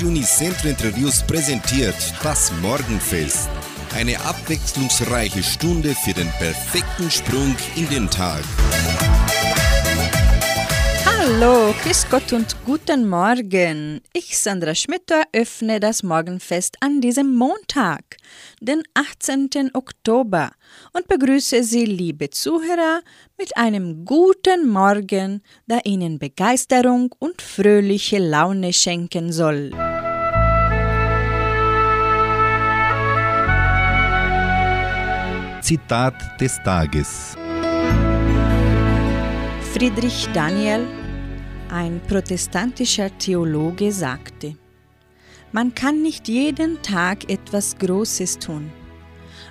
Radio Unicentro Interviews präsentiert das Morgenfest. Eine abwechslungsreiche Stunde für den perfekten Sprung in den Tag. Hallo, Grüß Gott und guten Morgen. Ich, Sandra Schmitter, öffne das Morgenfest an diesem Montag, den 18. Oktober, und begrüße Sie, liebe Zuhörer, mit einem guten Morgen, der Ihnen Begeisterung und fröhliche Laune schenken soll. Zitat des Tages. Friedrich Daniel ein protestantischer Theologe sagte, man kann nicht jeden Tag etwas Großes tun,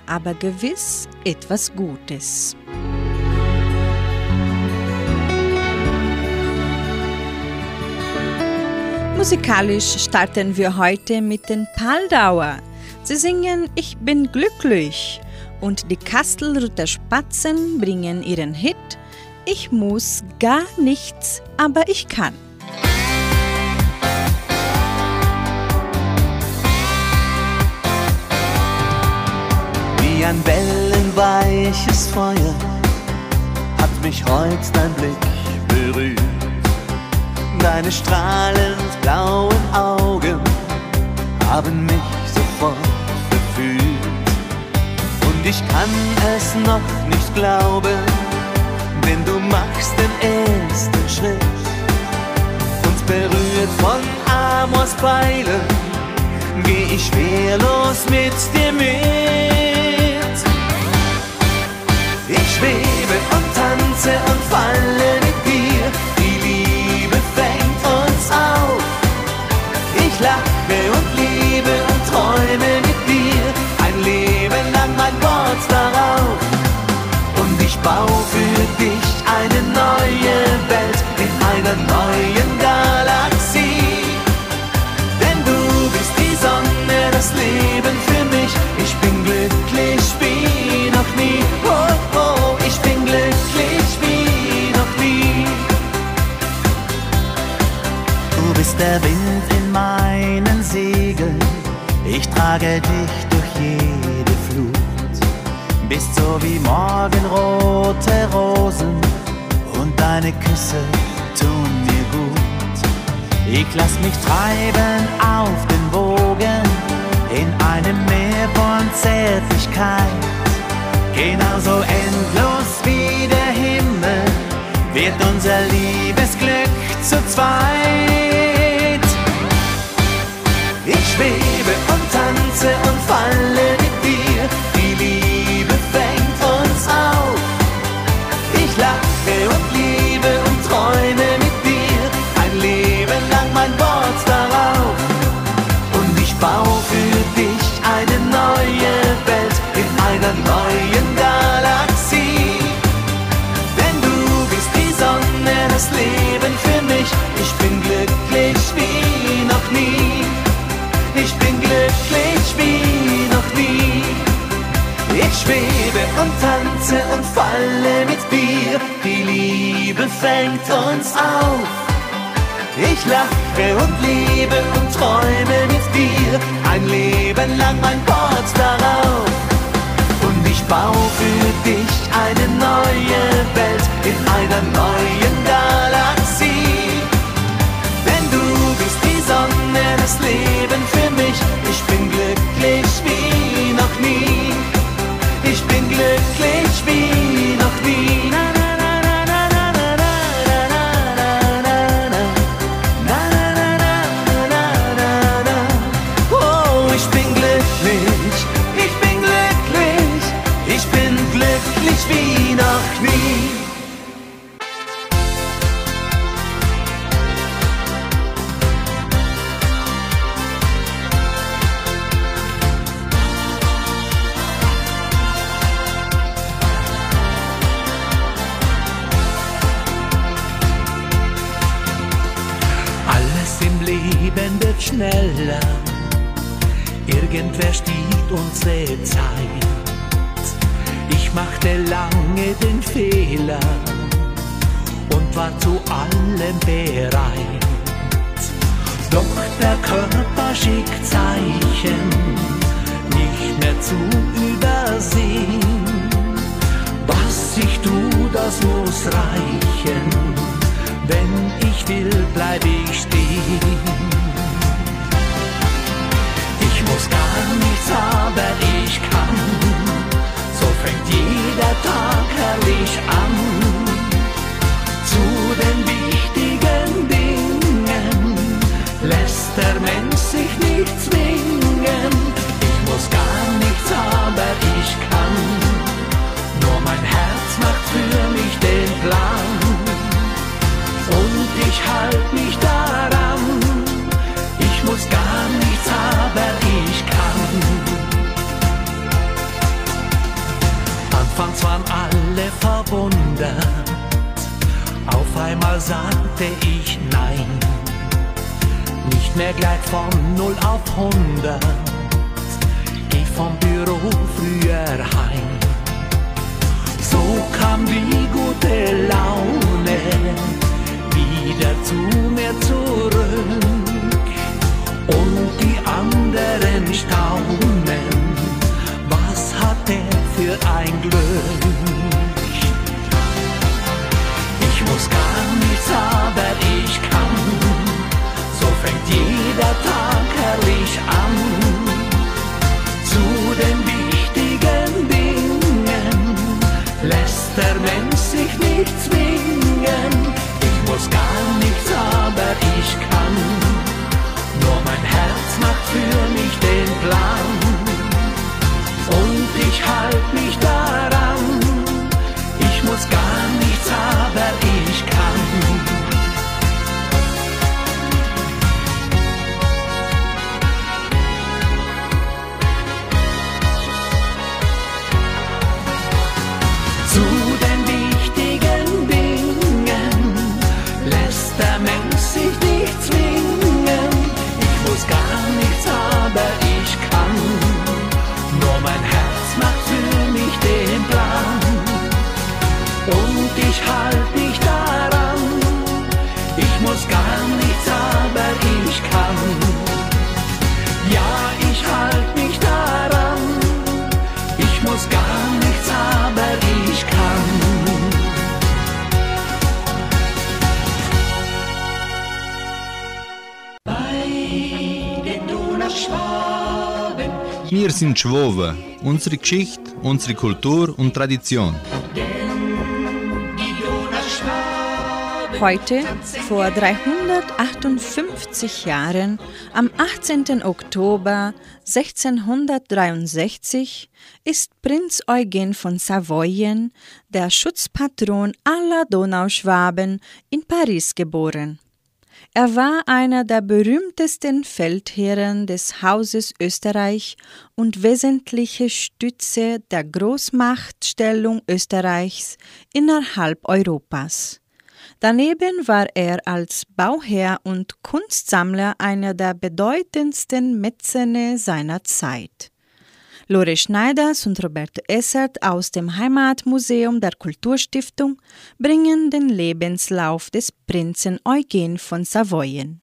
aber gewiss etwas Gutes. Musikalisch starten wir heute mit den Paldauer. Sie singen Ich bin glücklich und die Kastelruther Spatzen bringen ihren Hit ich muss gar nichts, aber ich kann. Wie ein wellenweiches Feuer hat mich heut dein Blick berührt. Deine strahlend blauen Augen haben mich sofort gefühlt. Und ich kann es noch nicht glauben denn du machst den ersten Schritt. Und berührt von Amors Pfeilen, geh ich wehrlos mit dir mit. Ich schwebe und tanze und falle mit dir, die Liebe fängt uns auf. Ich lache und liebe und träume mit dir, ein Leben lang mein Wort darauf. Baue für dich eine neue Welt in einer neuen Galaxie. Denn du bist die Sonne, das Leben für mich. Ich bin glücklich wie noch nie. Oh, oh, ich bin glücklich wie noch nie. Du bist der Wind in meinen Segeln. Ich trage dich. Bist so wie morgenrote Rosen und deine Küsse tun mir gut. Ich lass mich treiben auf den Wogen in einem Meer von Zärtlichkeit. Genauso endlos wie der Himmel wird unser Liebesglück zu zweit. Ich schwebe und tanze und falle und tanze und falle mit dir. Die Liebe fängt uns auf. Ich lache und liebe und träume mit dir. Ein Leben lang mein Wort darauf. Und ich baue für dich eine neue Welt in einer neuen Galaxie. Denn du bist die Sonne, das Leben für mich. Ich bin glücklich wie noch nie. make lange den Fehler und war zu allem bereit. Doch der Körper schickt Zeichen, nicht mehr zu übersehen. Was ich tu, das muss reichen. Wenn ich will, bleib ich stehen. Ich muss gar nichts, aber ich kann. Fängt jeder Tag herrlich an. Zu den wichtigen sagte ich nein. Nicht mehr gleich von 0 auf 100. Geh vom Büro früher heim. So kam die gute Laune wieder zu mir zurück. Und die anderen staunen, was hat er für ein Glück? Muss gar nichts, aber ich kann. So fängt jeder Tag herrlich an. Zu den wichtigen Dingen lässt der Mensch sich nicht zwingen. Ich muss gar nichts, aber ich kann. Nur mein Herz macht für mich den Plan. Und ich halt mich daran. Sind Schwoben. Unsere Geschichte, unsere Kultur und Tradition. Heute, vor 358 Jahren, am 18. Oktober 1663, ist Prinz Eugen von Savoyen, der Schutzpatron aller Donauschwaben, in Paris geboren. Er war einer der berühmtesten Feldherren des Hauses Österreich und wesentliche Stütze der Großmachtstellung Österreichs innerhalb Europas. Daneben war er als Bauherr und Kunstsammler einer der bedeutendsten Mäzene seiner Zeit. Lore Schneiders und Roberto Essert aus dem Heimatmuseum der Kulturstiftung bringen den Lebenslauf des Prinzen Eugen von Savoyen.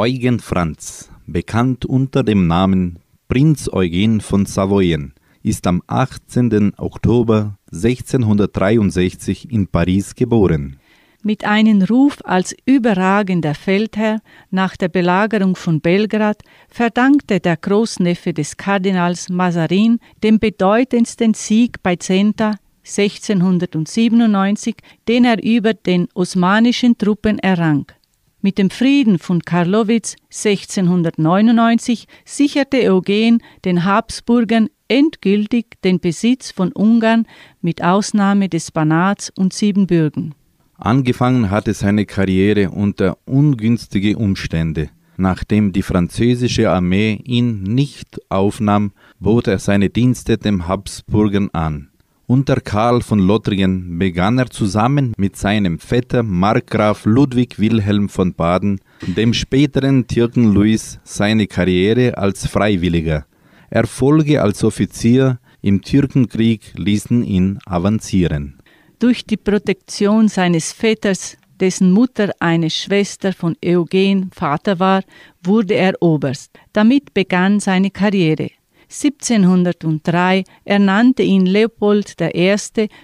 Eugen Franz, bekannt unter dem Namen Prinz Eugen von Savoyen, ist am 18. Oktober 1663 in Paris geboren. Mit einem Ruf als überragender Feldherr nach der Belagerung von Belgrad verdankte der Großneffe des Kardinals Mazarin den bedeutendsten Sieg bei Zenta 1697, den er über den osmanischen Truppen errang. Mit dem Frieden von Karlowitz 1699 sicherte Eugen den Habsburgern endgültig den Besitz von Ungarn mit Ausnahme des Banats und Siebenbürgen. Angefangen hatte seine Karriere unter ungünstige Umstände. Nachdem die französische Armee ihn nicht aufnahm, bot er seine Dienste dem Habsburgern an. Unter Karl von Lothringen begann er zusammen mit seinem Vetter Markgraf Ludwig Wilhelm von Baden, dem späteren Türken Louis, seine Karriere als Freiwilliger. Erfolge als Offizier im Türkenkrieg ließen ihn avancieren. Durch die Protektion seines Vetters dessen Mutter eine Schwester von Eugen Vater war, wurde er Oberst. Damit begann seine Karriere. 1703 ernannte ihn Leopold I.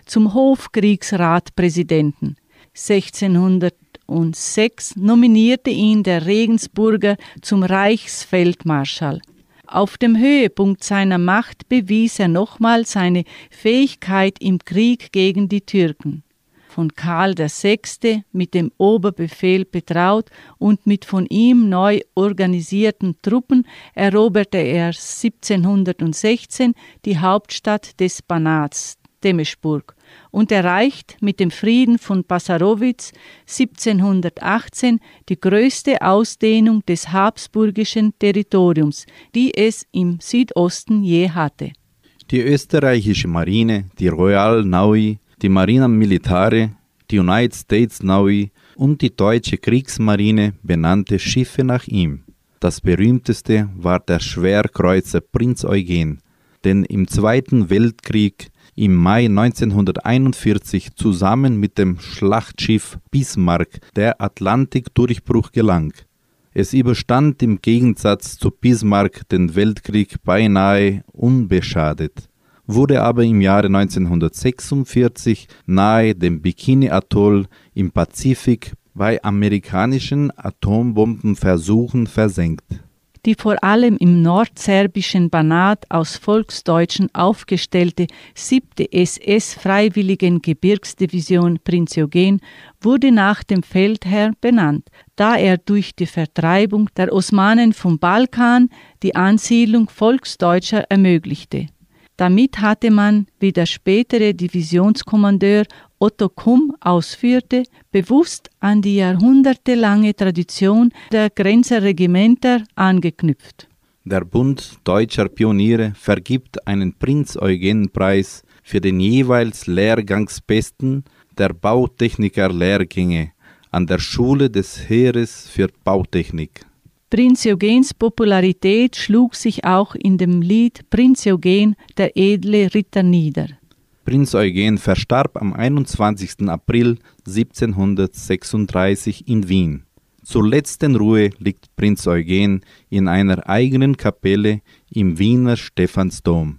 zum Hofkriegsratpräsidenten. 1606 nominierte ihn der Regensburger zum Reichsfeldmarschall. Auf dem Höhepunkt seiner Macht bewies er nochmal seine Fähigkeit im Krieg gegen die Türken von Karl VI. mit dem Oberbefehl betraut und mit von ihm neu organisierten Truppen eroberte er 1716 die Hauptstadt des Banats, Temesburg, und erreicht mit dem Frieden von Passarowitz 1718 die größte Ausdehnung des habsburgischen Territoriums, die es im Südosten je hatte. Die österreichische Marine, die Royal Navy, die Marina Militare, die United States Navy und die deutsche Kriegsmarine benannte Schiffe nach ihm. Das berühmteste war der Schwerkreuzer Prinz Eugen, den im Zweiten Weltkrieg im Mai 1941 zusammen mit dem Schlachtschiff Bismarck der Atlantikdurchbruch gelang. Es überstand im Gegensatz zu Bismarck den Weltkrieg beinahe unbeschadet wurde aber im Jahre 1946 nahe dem Bikini-Atoll im Pazifik bei amerikanischen Atombombenversuchen versenkt. Die vor allem im nordserbischen Banat aus Volksdeutschen aufgestellte 7. SS-Freiwilligen Gebirgsdivision Prinz Eugen wurde nach dem Feldherr benannt, da er durch die Vertreibung der Osmanen vom Balkan die Ansiedlung Volksdeutscher ermöglichte. Damit hatte man, wie der spätere Divisionskommandeur Otto Kumm ausführte, bewusst an die jahrhundertelange Tradition der Grenzerregimenter angeknüpft. Der Bund deutscher Pioniere vergibt einen Prinz-Eugen-Preis für den jeweils Lehrgangsbesten der Bautechniker-Lehrgänge an der Schule des Heeres für Bautechnik. Prinz Eugens Popularität schlug sich auch in dem Lied Prinz Eugen, der edle Ritter nieder. Prinz Eugen verstarb am 21. April 1736 in Wien. Zur letzten Ruhe liegt Prinz Eugen in einer eigenen Kapelle im Wiener Stephansdom,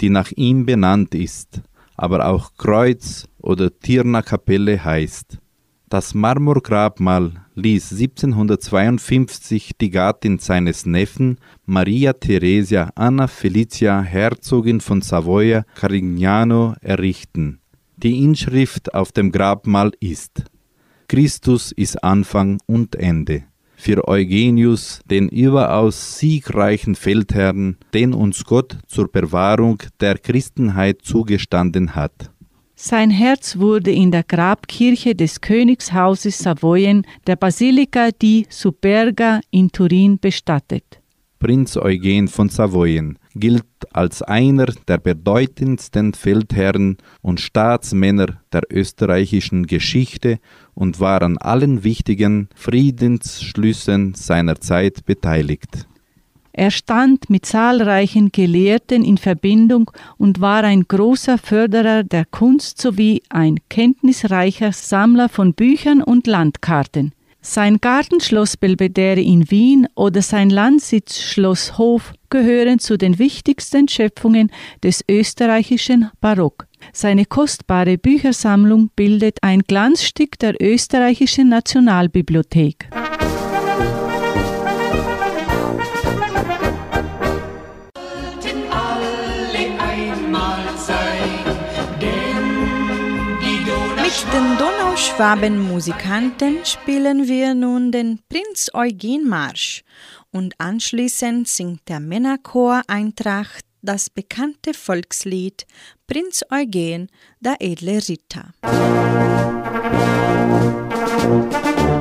die nach ihm benannt ist, aber auch Kreuz- oder Tirna-Kapelle heißt. Das Marmorgrabmal ließ 1752 die Gattin seines Neffen Maria Theresia Anna Felicia Herzogin von Savoia Carignano errichten. Die Inschrift auf dem Grabmal ist Christus ist Anfang und Ende. Für Eugenius, den überaus siegreichen Feldherrn, den uns Gott zur Bewahrung der Christenheit zugestanden hat. Sein Herz wurde in der Grabkirche des Königshauses Savoyen, der Basilika di Superga in Turin bestattet. Prinz Eugen von Savoyen gilt als einer der bedeutendsten Feldherren und Staatsmänner der österreichischen Geschichte und war an allen wichtigen Friedensschlüssen seiner Zeit beteiligt. Er stand mit zahlreichen Gelehrten in Verbindung und war ein großer Förderer der Kunst sowie ein kenntnisreicher Sammler von Büchern und Landkarten. Sein Gartenschloss Belvedere in Wien oder sein Landsitz Schloss Hof gehören zu den wichtigsten Schöpfungen des österreichischen Barock. Seine kostbare Büchersammlung bildet ein Glanzstück der österreichischen Nationalbibliothek. Den Donauschwaben-Musikanten spielen wir nun den Prinz Eugen-Marsch und anschließend singt der Männerchor Eintracht das bekannte Volkslied Prinz Eugen, der edle Ritter. Musik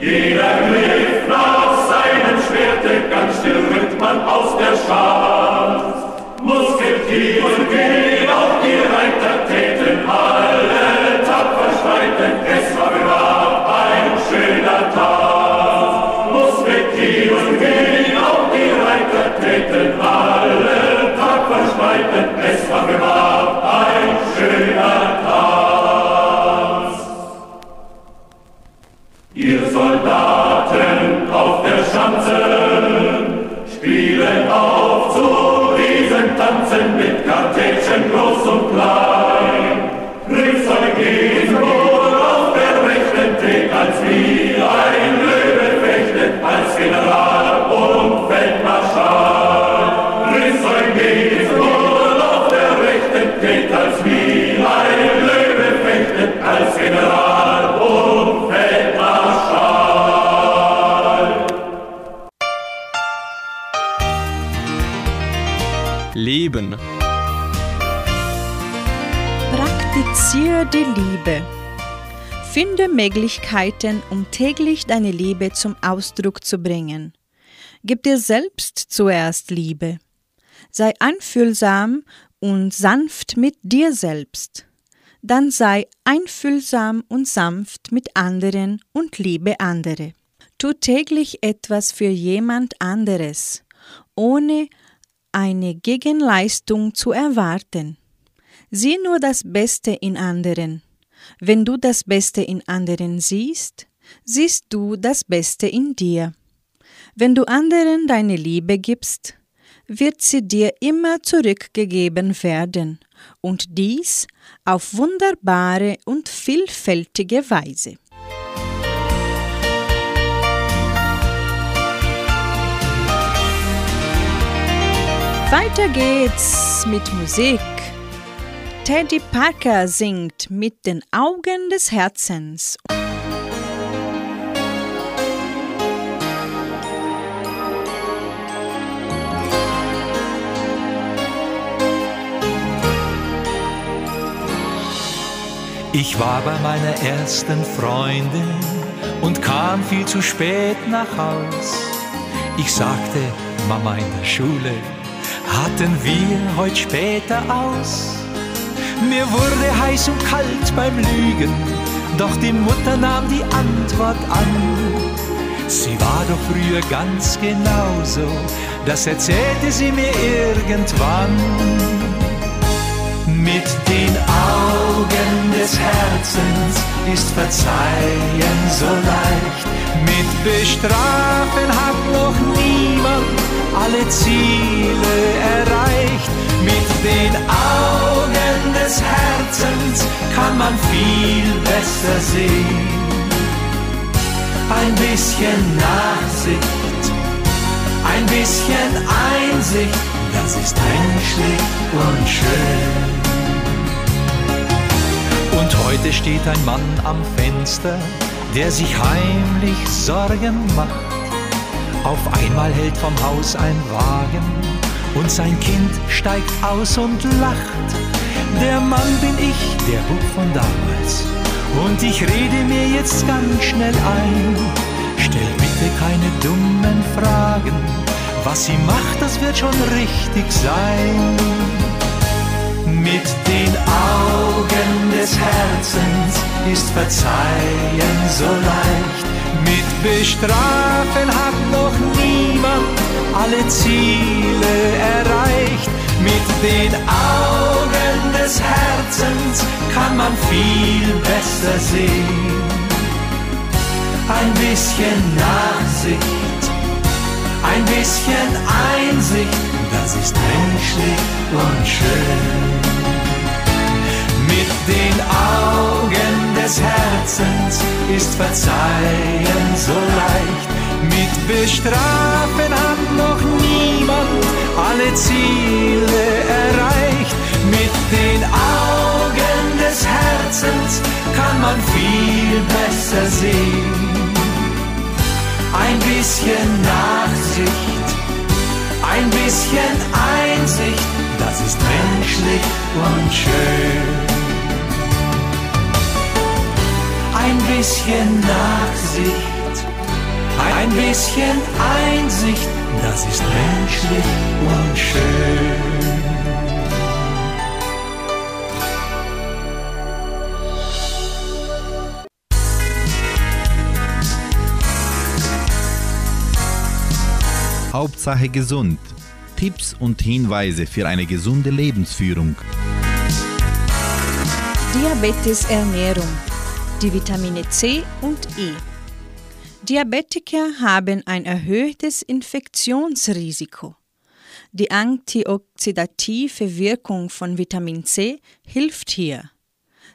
Jeder griff nach seinem Schwerte, ganz still rückt man aus der Schar. Soldaten auf der Schanze spielen auf zu Riesentanzen mit Kartätschen groß und klein. Ringsherum geht's wohl auf der rechten Tät, als wie ein Löwe fechtet, als General und Feldmarschall. Ringsherum geht's wohl auf der rechten Tät, als wie ein Löwe fechtet, als General Leben. Praktiziere die Liebe. Finde Möglichkeiten, um täglich deine Liebe zum Ausdruck zu bringen. Gib dir selbst zuerst Liebe. Sei einfühlsam und sanft mit dir selbst. Dann sei einfühlsam und sanft mit anderen und liebe andere. Tu täglich etwas für jemand anderes, ohne eine Gegenleistung zu erwarten. Sieh nur das Beste in anderen. Wenn du das Beste in anderen siehst, siehst du das Beste in dir. Wenn du anderen deine Liebe gibst, wird sie dir immer zurückgegeben werden, und dies auf wunderbare und vielfältige Weise. Weiter geht's mit Musik. Teddy Parker singt mit den Augen des Herzens. Ich war bei meiner ersten Freundin und kam viel zu spät nach Haus. Ich sagte, Mama in der Schule, hatten wir heute später aus. Mir wurde heiß und kalt beim Lügen, doch die Mutter nahm die Antwort an. Sie war doch früher ganz genauso, das erzählte sie mir irgendwann. Mit den Augen des Herzens ist Verzeihen so leicht. Mit Bestrafen hat noch niemand alle Ziele erreicht. Mit den Augen des Herzens kann man viel besser sehen. Ein bisschen Nachsicht, ein bisschen Einsicht, das ist menschlich und schön. Und heute steht ein Mann am Fenster, der sich heimlich Sorgen macht auf einmal hält vom Haus ein Wagen und sein Kind steigt aus und lacht. Der Mann bin ich, der Bub von damals. Und ich rede mir jetzt ganz schnell ein. Stell bitte keine dummen Fragen. Was sie macht, das wird schon richtig sein. Mit den Augen des Herzens ist Verzeihen so leicht. Mit Bestrafen hat noch niemand alle Ziele erreicht. Mit den Augen des Herzens kann man viel besser sehen. Ein bisschen Nachsicht, ein bisschen Einsicht, das ist menschlich und schön. Mit den Augen des Herzens ist Verzeihen so leicht. Mit Bestrafen hat noch niemand alle Ziele erreicht. Mit den Augen des Herzens kann man viel besser sehen. Ein bisschen Nachsicht, ein bisschen Einsicht, das ist menschlich und schön. Ein bisschen Nachsicht, ein bisschen Einsicht, das ist menschlich und schön. Hauptsache gesund. Tipps und Hinweise für eine gesunde Lebensführung. Diabetes Ernährung. Die Vitamine C und E. Diabetiker haben ein erhöhtes Infektionsrisiko. Die antioxidative Wirkung von Vitamin C hilft hier.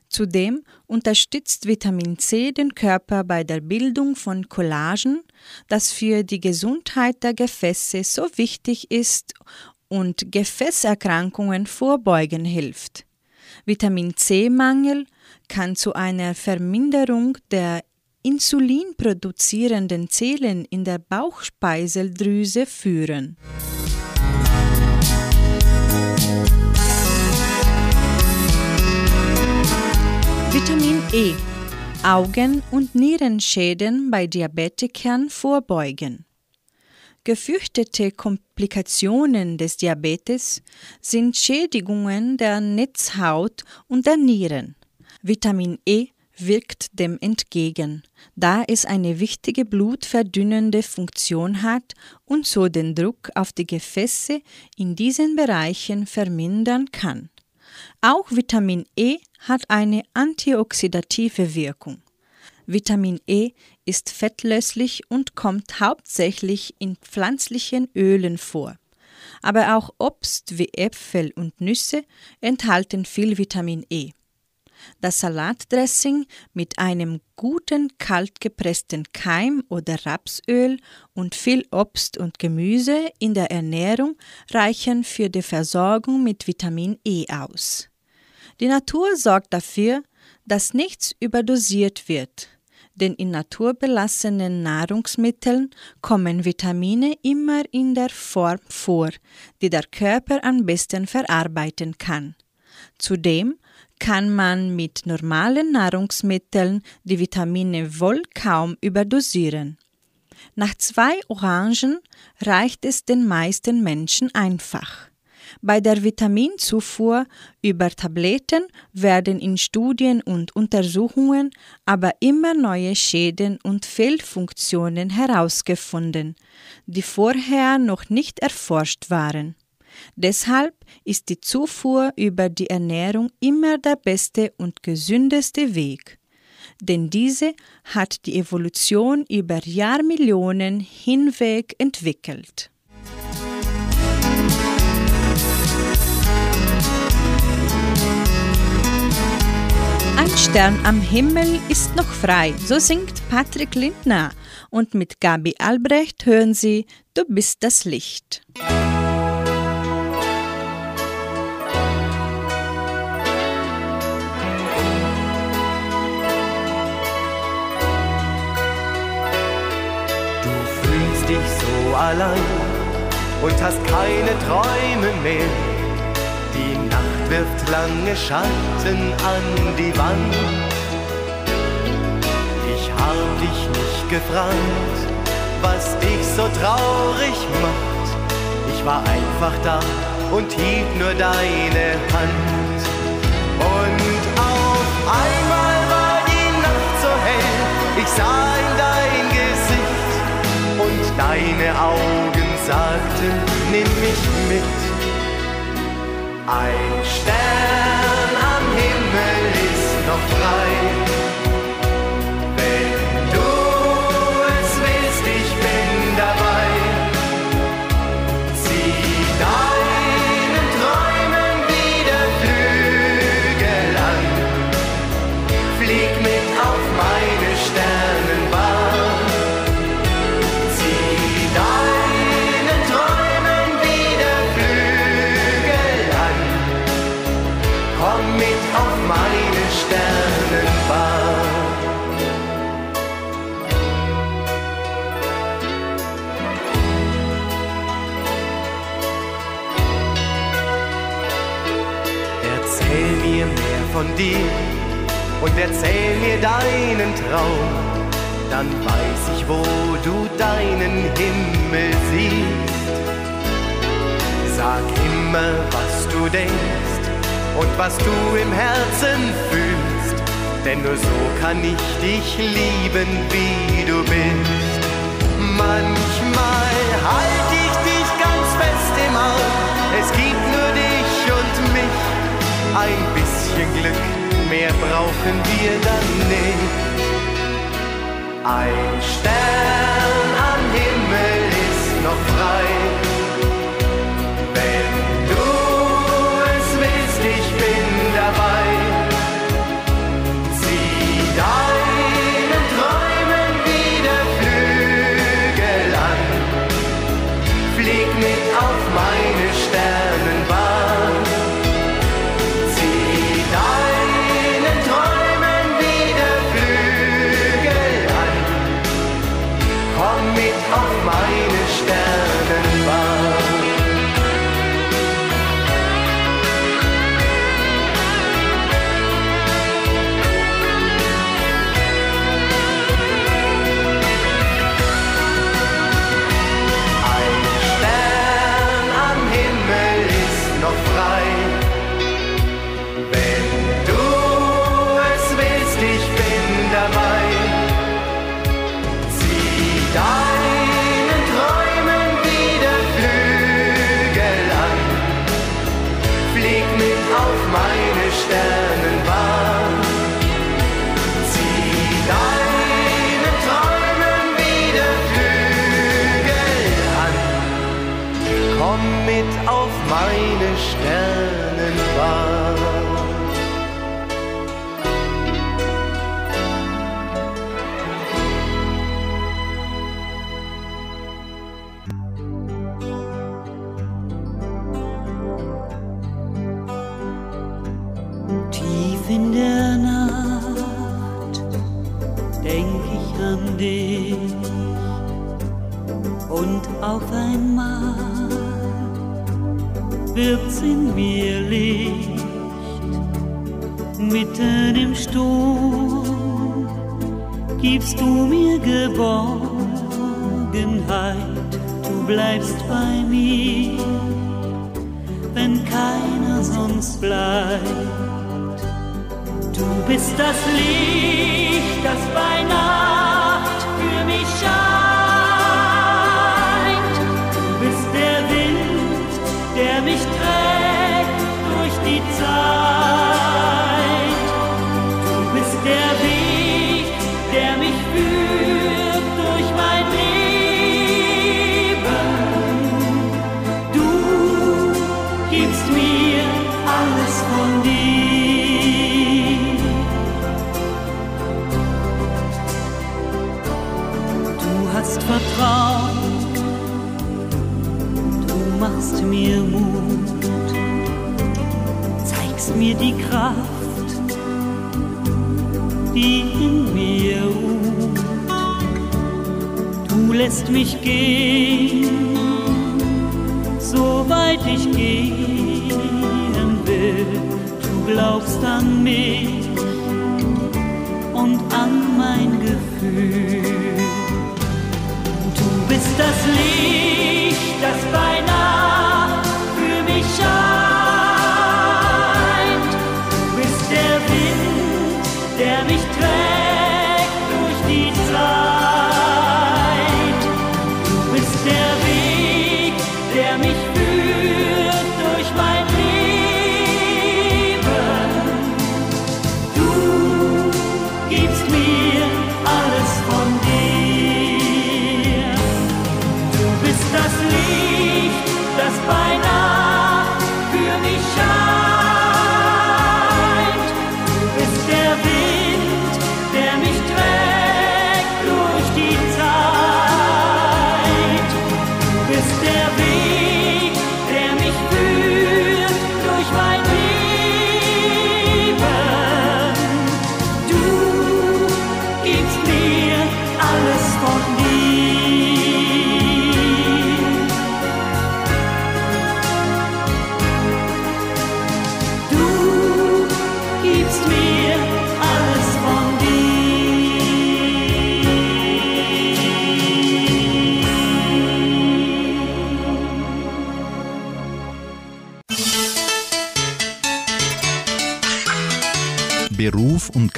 Zudem unterstützt Vitamin C den Körper bei der Bildung von Collagen, das für die Gesundheit der Gefäße so wichtig ist und Gefäßerkrankungen vorbeugen hilft. Vitamin C-Mangel kann zu einer Verminderung der insulinproduzierenden Zellen in der Bauchspeiseldrüse führen. Vitamin E Augen- und Nierenschäden bei Diabetikern vorbeugen. Gefürchtete Komplikationen des Diabetes sind Schädigungen der Netzhaut und der Nieren. Vitamin E wirkt dem entgegen, da es eine wichtige blutverdünnende Funktion hat und so den Druck auf die Gefäße in diesen Bereichen vermindern kann. Auch Vitamin E hat eine antioxidative Wirkung. Vitamin E ist fettlöslich und kommt hauptsächlich in pflanzlichen Ölen vor. Aber auch Obst wie Äpfel und Nüsse enthalten viel Vitamin E. Das Salatdressing mit einem guten kaltgepressten Keim oder Rapsöl und viel Obst und Gemüse in der Ernährung reichen für die Versorgung mit Vitamin E aus. Die Natur sorgt dafür, dass nichts überdosiert wird, denn in naturbelassenen Nahrungsmitteln kommen Vitamine immer in der Form vor, die der Körper am besten verarbeiten kann. Zudem kann man mit normalen Nahrungsmitteln die Vitamine wohl kaum überdosieren. Nach zwei Orangen reicht es den meisten Menschen einfach. Bei der Vitaminzufuhr über Tabletten werden in Studien und Untersuchungen aber immer neue Schäden und Fehlfunktionen herausgefunden, die vorher noch nicht erforscht waren. Deshalb ist die Zufuhr über die Ernährung immer der beste und gesündeste Weg. Denn diese hat die Evolution über Jahrmillionen hinweg entwickelt. Ein Stern am Himmel ist noch frei, so singt Patrick Lindner. Und mit Gabi Albrecht hören Sie Du bist das Licht. Du allein und hast keine Träume mehr. Die Nacht wirft lange Schatten an die Wand. Ich hab dich nicht gefragt, was dich so traurig macht. Ich war einfach da und hielt nur deine Hand. Und auf einmal war die Nacht so hell, ich sah in dein deine Augen sagten, nimm mich mit. Ein Stern am Himmel ist noch frei. dir und erzähl mir deinen Traum, dann weiß ich, wo du deinen Himmel siehst. Sag immer, was du denkst und was du im Herzen fühlst, denn nur so kann ich dich lieben, wie du bist. Manchmal halte ich dich ganz fest im Auge, es gibt nur dich und mich ein bisschen Glück, mehr brauchen wir dann nicht. Ein Stern am Himmel ist noch frei. Wenn du es willst, ich bin.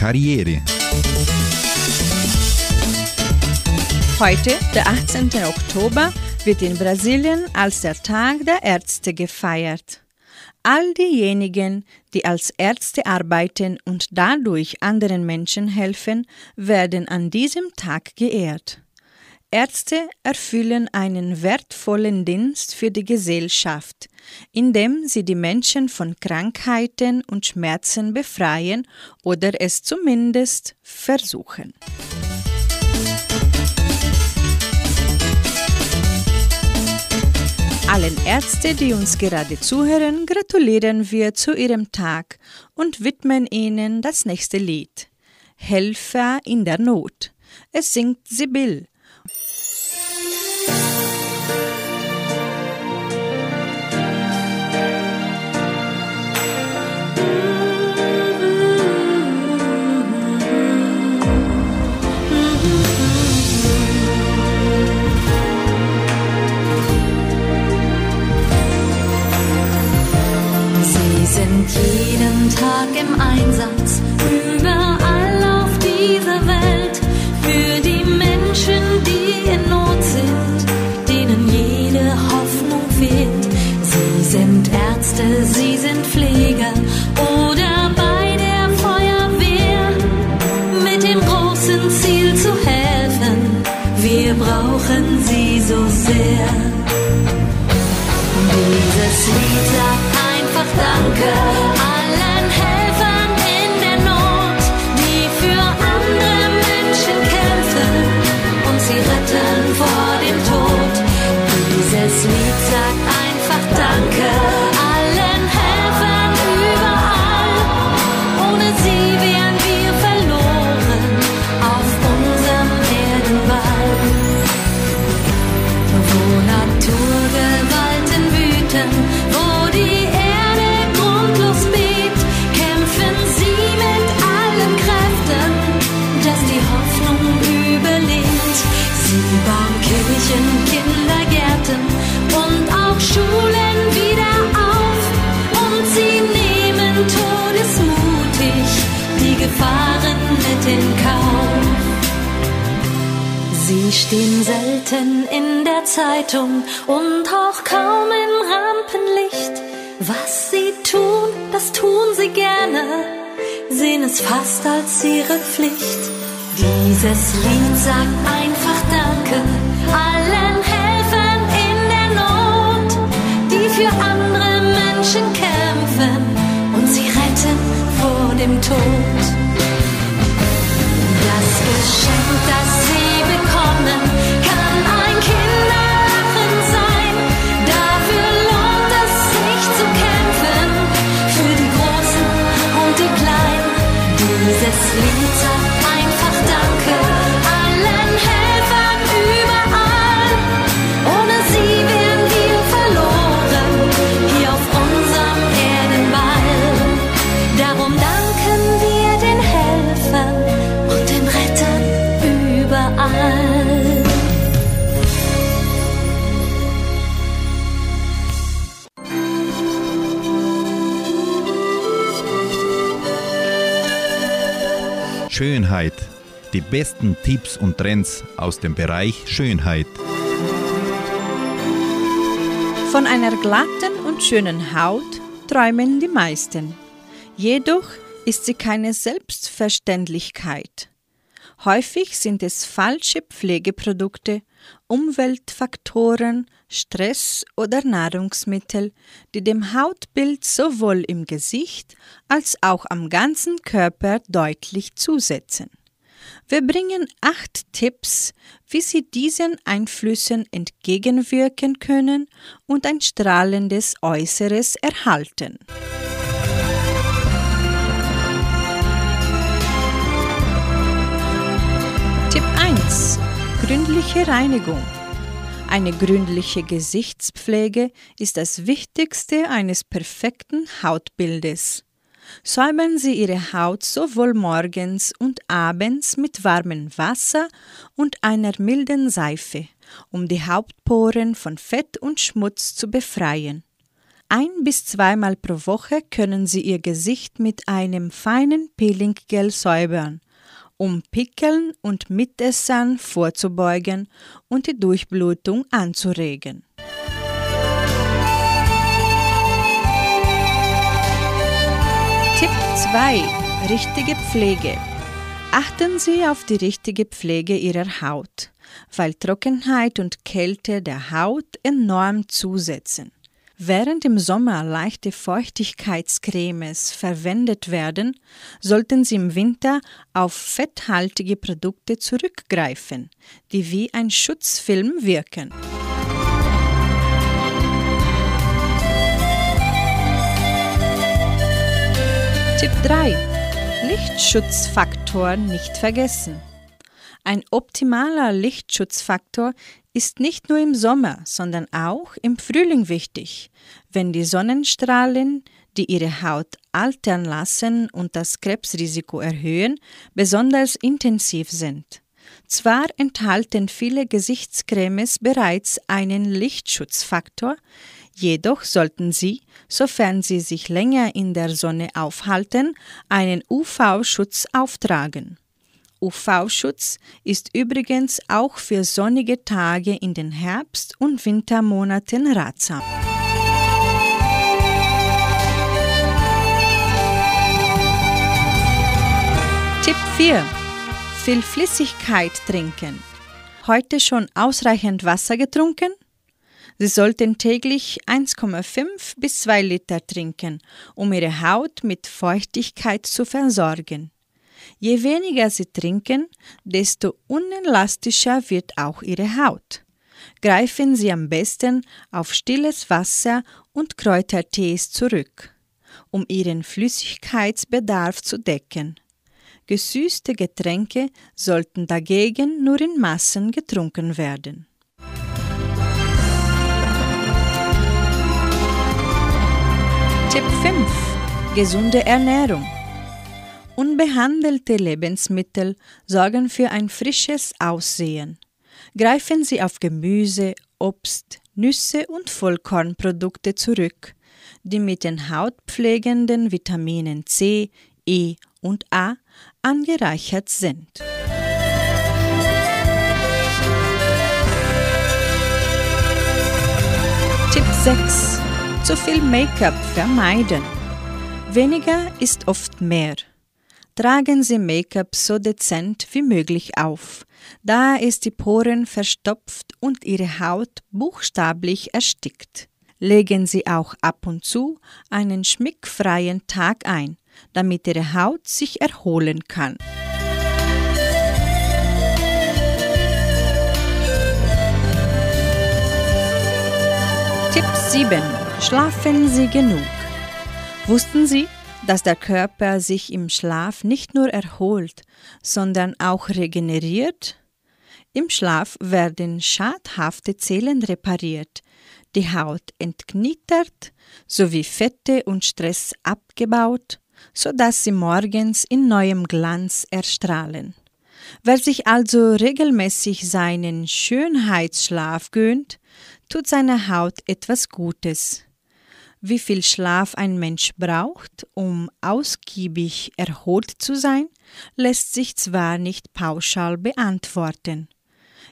Karriere. Heute, der 18. Oktober, wird in Brasilien als der Tag der Ärzte gefeiert. All diejenigen, die als Ärzte arbeiten und dadurch anderen Menschen helfen, werden an diesem Tag geehrt. Ärzte erfüllen einen wertvollen Dienst für die Gesellschaft, indem sie die Menschen von Krankheiten und Schmerzen befreien oder es zumindest versuchen. Allen Ärzte, die uns gerade zuhören, gratulieren wir zu ihrem Tag und widmen ihnen das nächste Lied. Helfer in der Not. Es singt Sibyl. Sind jeden Tag im Einsatz, überall auf dieser Welt, für die Menschen, die in Not sind, denen jede Hoffnung fehlt. Sie sind Ärzte, sie sind Pfleger oder bei der Feuerwehr, mit dem großen Ziel zu helfen. Wir brauchen sie so sehr. Dieses Lied sagt einfach in Kauf. Sie stehen selten in der Zeitung und auch kaum im Rampenlicht. Was sie tun, das tun sie gerne, sehen es fast als ihre Pflicht. Dieses Lied sagt einfach Danke allen Helfern in der Not, die für andere Menschen kämpfen und sie retten vor dem Tod. Das Schönheit. Die besten Tipps und Trends aus dem Bereich Schönheit. Von einer glatten und schönen Haut träumen die meisten. Jedoch ist sie keine Selbstverständlichkeit. Häufig sind es falsche Pflegeprodukte, Umweltfaktoren, Stress oder Nahrungsmittel, die dem Hautbild sowohl im Gesicht als auch am ganzen Körper deutlich zusetzen. Wir bringen acht Tipps, wie Sie diesen Einflüssen entgegenwirken können und ein strahlendes Äußeres erhalten. Tipp 1. Gründliche Reinigung. Eine gründliche Gesichtspflege ist das Wichtigste eines perfekten Hautbildes. Säubern Sie Ihre Haut sowohl morgens und abends mit warmem Wasser und einer milden Seife, um die Hauptporen von Fett und Schmutz zu befreien. Ein bis zweimal pro Woche können Sie Ihr Gesicht mit einem feinen Peelinggel säubern, um Pickeln und Mitessern vorzubeugen und die Durchblutung anzuregen. Tipp 2. Richtige Pflege. Achten Sie auf die richtige Pflege Ihrer Haut, weil Trockenheit und Kälte der Haut enorm zusetzen. Während im Sommer leichte Feuchtigkeitscremes verwendet werden, sollten Sie im Winter auf fetthaltige Produkte zurückgreifen, die wie ein Schutzfilm wirken. Tipp 3. Lichtschutzfaktor nicht vergessen. Ein optimaler Lichtschutzfaktor ist nicht nur im Sommer, sondern auch im Frühling wichtig, wenn die Sonnenstrahlen, die ihre Haut altern lassen und das Krebsrisiko erhöhen, besonders intensiv sind. Zwar enthalten viele Gesichtscremes bereits einen Lichtschutzfaktor, jedoch sollten Sie, sofern Sie sich länger in der Sonne aufhalten, einen UV-Schutz auftragen. UV-Schutz ist übrigens auch für sonnige Tage in den Herbst- und Wintermonaten ratsam. Tipp 4. Viel Flüssigkeit trinken. Heute schon ausreichend Wasser getrunken? Sie sollten täglich 1,5 bis 2 Liter trinken, um Ihre Haut mit Feuchtigkeit zu versorgen. Je weniger Sie trinken, desto unelastischer wird auch Ihre Haut. Greifen Sie am besten auf stilles Wasser und Kräutertees zurück, um Ihren Flüssigkeitsbedarf zu decken. Gesüßte Getränke sollten dagegen nur in Massen getrunken werden. Tipp 5. Gesunde Ernährung. Unbehandelte Lebensmittel sorgen für ein frisches Aussehen. Greifen Sie auf Gemüse, Obst, Nüsse und Vollkornprodukte zurück, die mit den hautpflegenden Vitaminen C, E und A angereichert sind. Tipp 6. Zu viel Make-up vermeiden. Weniger ist oft mehr. Tragen Sie Make-up so dezent wie möglich auf, da es die Poren verstopft und Ihre Haut buchstäblich erstickt. Legen Sie auch ab und zu einen schmickfreien Tag ein, damit Ihre Haut sich erholen kann. Tipp 7. Schlafen Sie genug. Wussten Sie, dass der Körper sich im Schlaf nicht nur erholt, sondern auch regeneriert? Im Schlaf werden schadhafte Zellen repariert, die Haut entknittert sowie Fette und Stress abgebaut, sodass sie morgens in neuem Glanz erstrahlen. Wer sich also regelmäßig seinen Schönheitsschlaf gönnt, tut seiner Haut etwas Gutes. Wie viel Schlaf ein Mensch braucht, um ausgiebig erholt zu sein, lässt sich zwar nicht pauschal beantworten.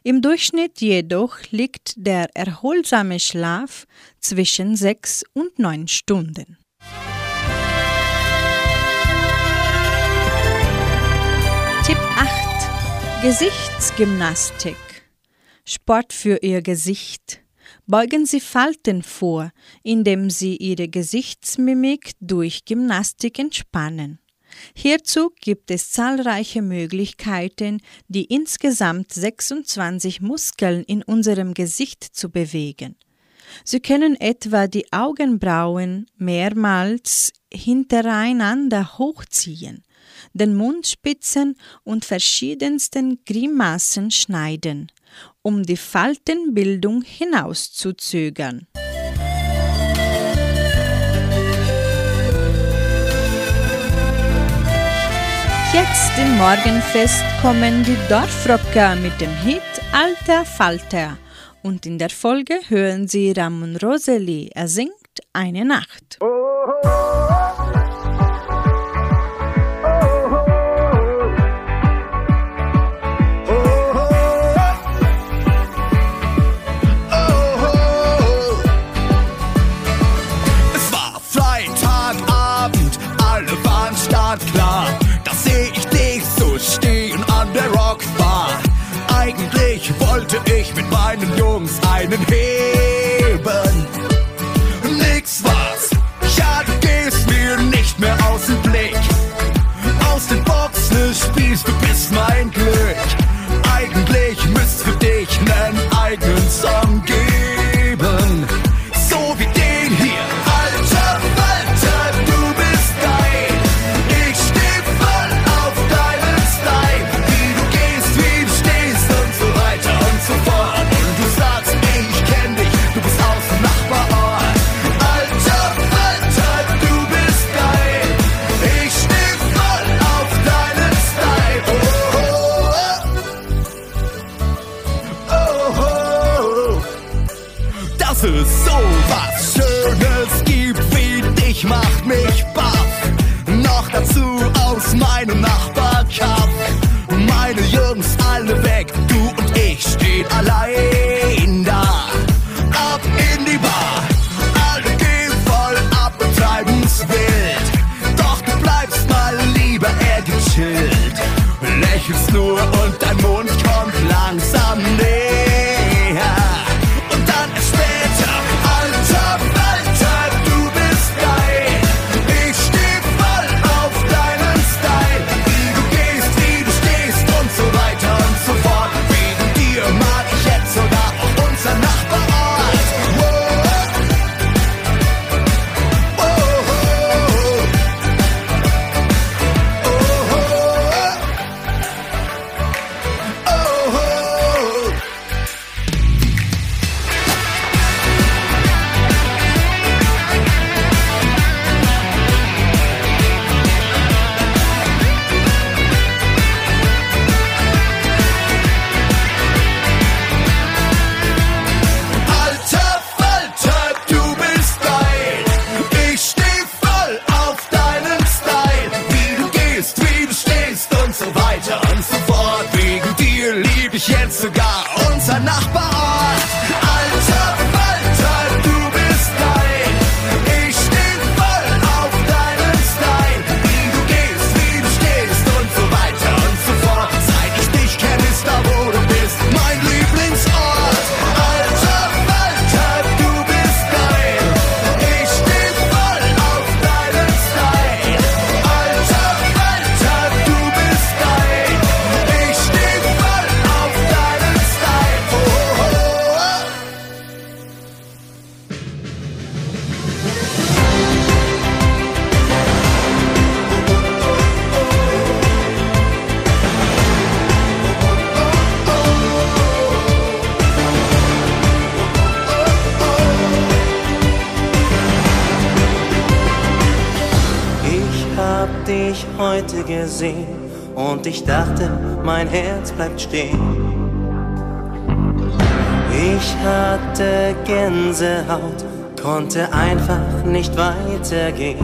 Im Durchschnitt jedoch liegt der erholsame Schlaf zwischen sechs und neun Stunden. Tipp 8. Gesichtsgymnastik. Sport für Ihr Gesicht. Beugen Sie Falten vor, indem Sie Ihre Gesichtsmimik durch Gymnastik entspannen. Hierzu gibt es zahlreiche Möglichkeiten, die insgesamt 26 Muskeln in unserem Gesicht zu bewegen. Sie können etwa die Augenbrauen mehrmals hintereinander hochziehen, den Mundspitzen und verschiedensten Grimassen schneiden, um die Faltenbildung hinauszuzögern. Jetzt im Morgenfest kommen die Dorfrocker mit dem Hit Alter Falter. Und in der Folge hören Sie Ramon Roseli. Er singt eine Nacht. Oh, oh, oh. ich mit meinen Jungs einen heben. Nix was, ja, du gehst mir nicht mehr aus dem Blick. Aus den Boxen spielst du bist mein Glück. Eigentlich müsst für dich nen eigenen Song geben. jetzt sogar unser Nachbar. gesehen und ich dachte, mein Herz bleibt stehen. Ich hatte Gänsehaut, konnte einfach nicht weitergehen.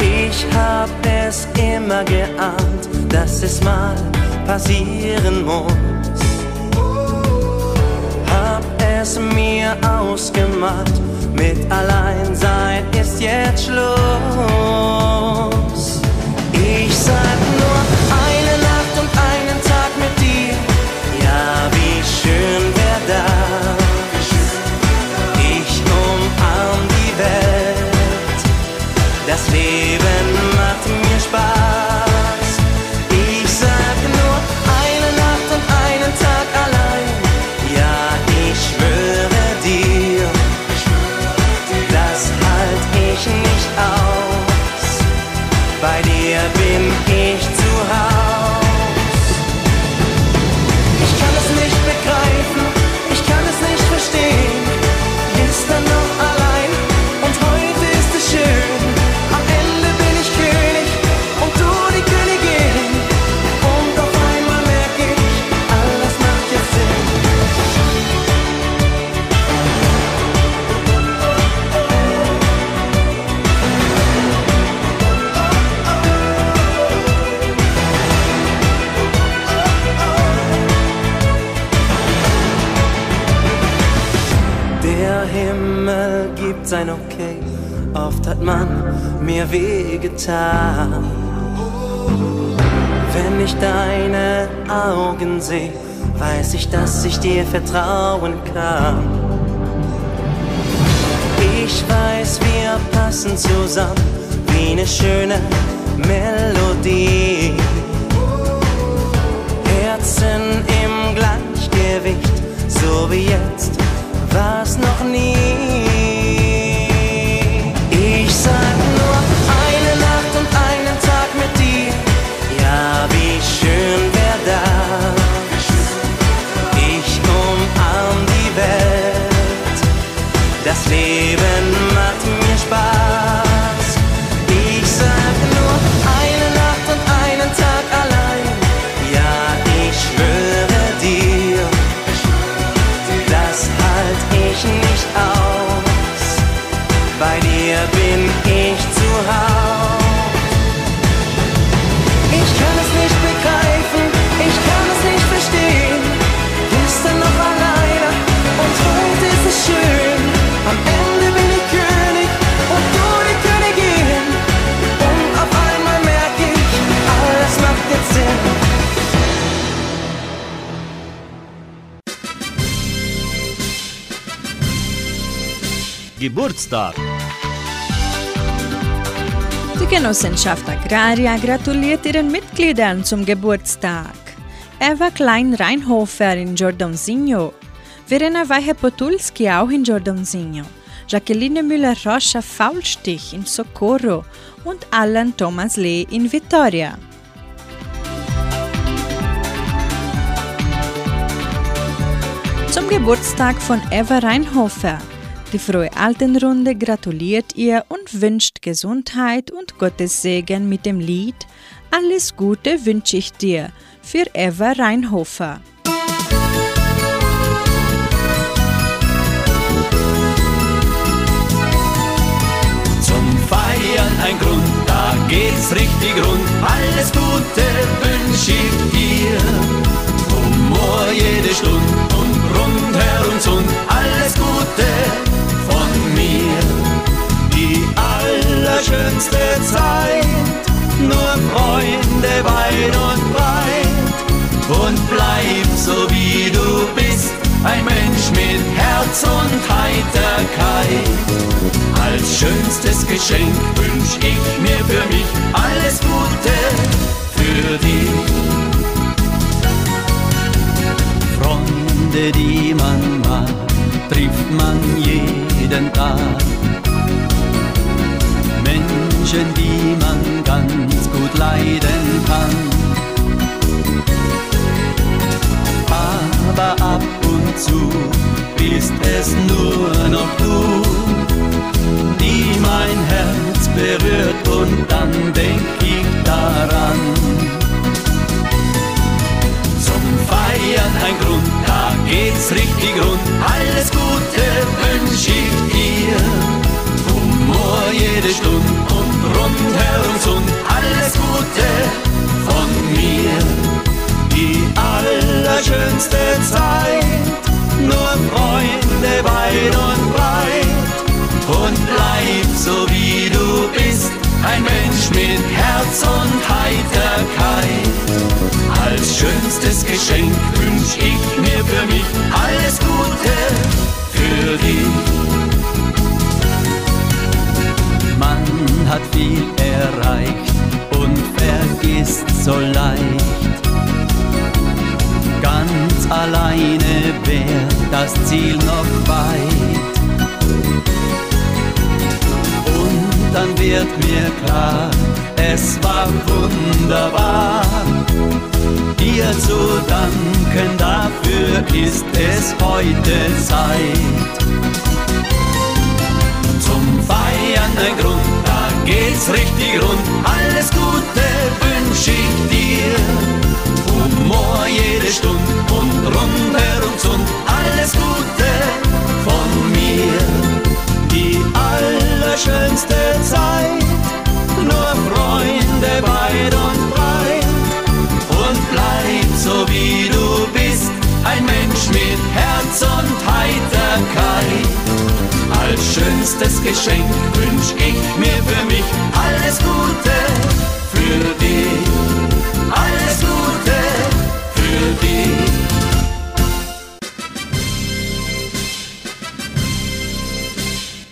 Ich hab es immer geahnt, dass es mal passieren muss. Hab es mir ausgemacht, mit Alleinsein ist jetzt Schluss. Ich sag nur. Dass ich dir vertrauen kann. Ich weiß, wir passen zusammen wie eine schöne Melodie. Herzen im Gleichgewicht, so wie jetzt, war's noch nie. Geburtstag. Die Genossenschaft Agraria gratuliert ihren Mitgliedern zum Geburtstag. Eva Klein-Reinhofer in Giordonsinho, Verena Weihe-Potulski auch in Giordonsinho, Jacqueline Müller-Rocha Faulstich in Socorro und Alan Thomas Lee in Vittoria. Zum Geburtstag von Eva Reinhofer. Die frohe Altenrunde gratuliert ihr und wünscht Gesundheit und Gottes Segen mit dem Lied Alles Gute wünsche ich dir für Eva Reinhofer. Zum Feiern ein Grund, da geht's richtig rund. Alles Gute wünsch ich dir. Humor jede Stunde und rundherum Sund. Alles Gute allerschönste Zeit, nur Freunde weit und breit. Und bleib so wie du bist, ein Mensch mit Herz und Heiterkeit. Als schönstes Geschenk wünsch ich mir für mich alles Gute für dich. Freunde, die man mag, trifft man jeden Tag. Menschen, die man ganz gut leiden kann. Aber ab und zu bist es nur noch du, die mein Herz berührt und dann denk ich daran. Zum Feiern ein Grund, da geht's richtig rund. Alles Gute wünsch ich dir. Humor jede Stunde und rundherum Sund. Alles Gute von mir. Die allerschönste Zeit, nur Freunde weit und breit. Und bleib so wie du bist, ein Mensch mit Herz und Heiterkeit. Als schönstes Geschenk wünsch ich mir für mich alles Gute für dich. Hat viel erreicht und vergisst so leicht. Ganz alleine wär das Ziel noch weit. Und dann wird mir klar, es war wunderbar. Dir zu danken, dafür ist es heute Zeit. Zum Feiern ein Grund, geht's richtig rund. Alles Gute wünsch ich dir. Humor jede Stunde und rundherum Sund. Alles Gute von mir. Die allerschönste Zeit, nur Freunde weit und breit. Und bleib so wie du bist, ein Mensch mit Herz und Heiterkeit. Geschenk wünsch ich mir für mich. Alles Gute für dich. Alles Gute für dich.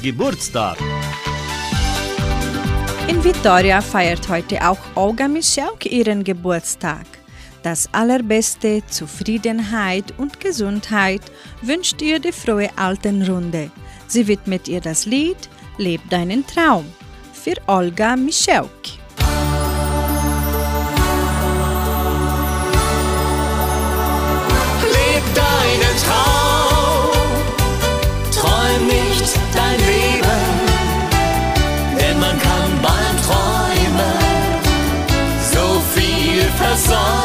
Geburtstag. In Vitoria feiert heute auch Olga Mischelk ihren Geburtstag. Das allerbeste Zufriedenheit und Gesundheit wünscht ihr die frohe Altenrunde. Sie widmet ihr das Lied Leb deinen Traum für Olga Mischelk. Leb deinen Traum, träum nicht dein Leben, denn man kann beim Träumen so viel versäumen.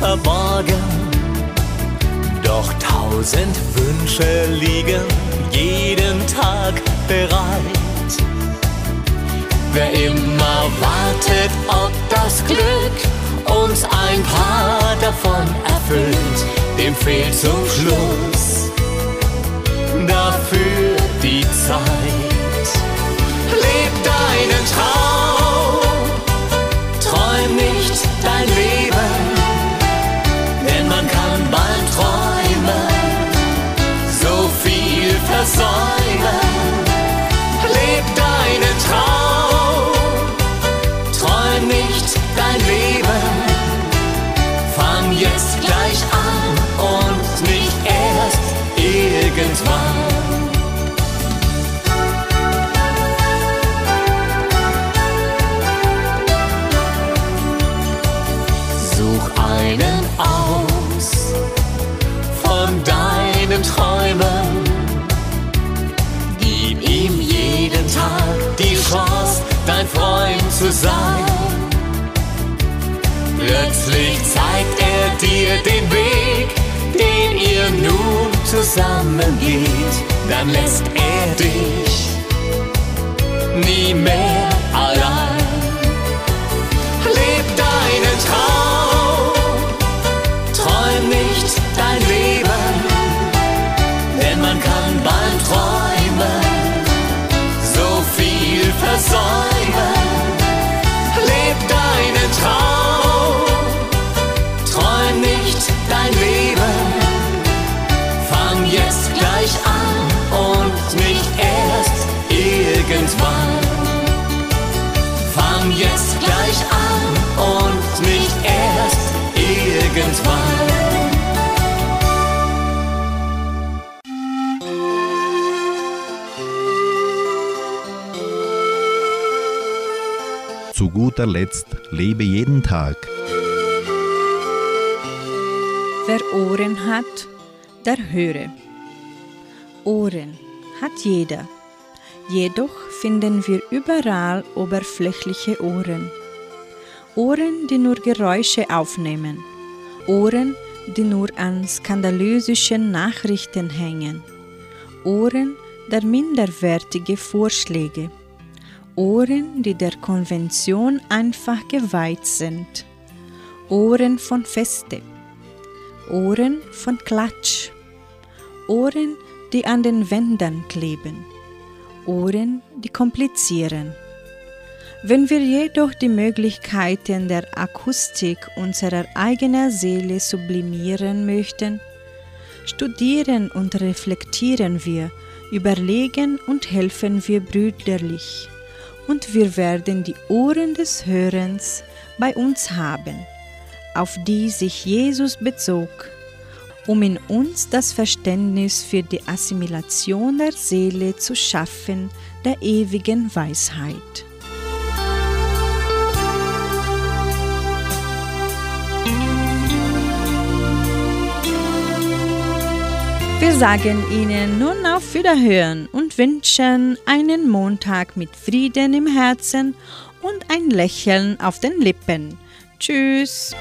Verborgen. Doch tausend Wünsche liegen jeden Tag bereit. Wer immer wartet, ob das Glück uns ein paar davon erfüllt, dem fehlt zum Schluss dafür die Zeit. Leb deinen Traum, zu sein. Plötzlich zeigt er dir den Weg, den ihr nun zusammen geht. Dann lässt er dich nie mehr Zu guter Letzt lebe jeden Tag. Wer Ohren hat, der höre. Ohren hat jeder. Jedoch finden wir überall oberflächliche Ohren. Ohren, die nur Geräusche aufnehmen. Ohren, die nur an skandalösischen Nachrichten hängen. Ohren der minderwertige Vorschläge. Ohren, die der Konvention einfach geweiht sind. Ohren von Feste. Ohren von Klatsch. Ohren, die an den Wänden kleben. Ohren, die komplizieren. Wenn wir jedoch die Möglichkeiten der Akustik unserer eigenen Seele sublimieren möchten, studieren und reflektieren wir, überlegen und helfen wir brüderlich. Und wir werden die Ohren des Hörens bei uns haben, auf die sich Jesus bezog, um in uns das Verständnis für die Assimilation der Seele zu schaffen, der ewigen Weisheit. Wir sagen Ihnen nun auf Wiederhören und wünschen einen Montag mit Frieden im Herzen und ein Lächeln auf den Lippen. Tschüss!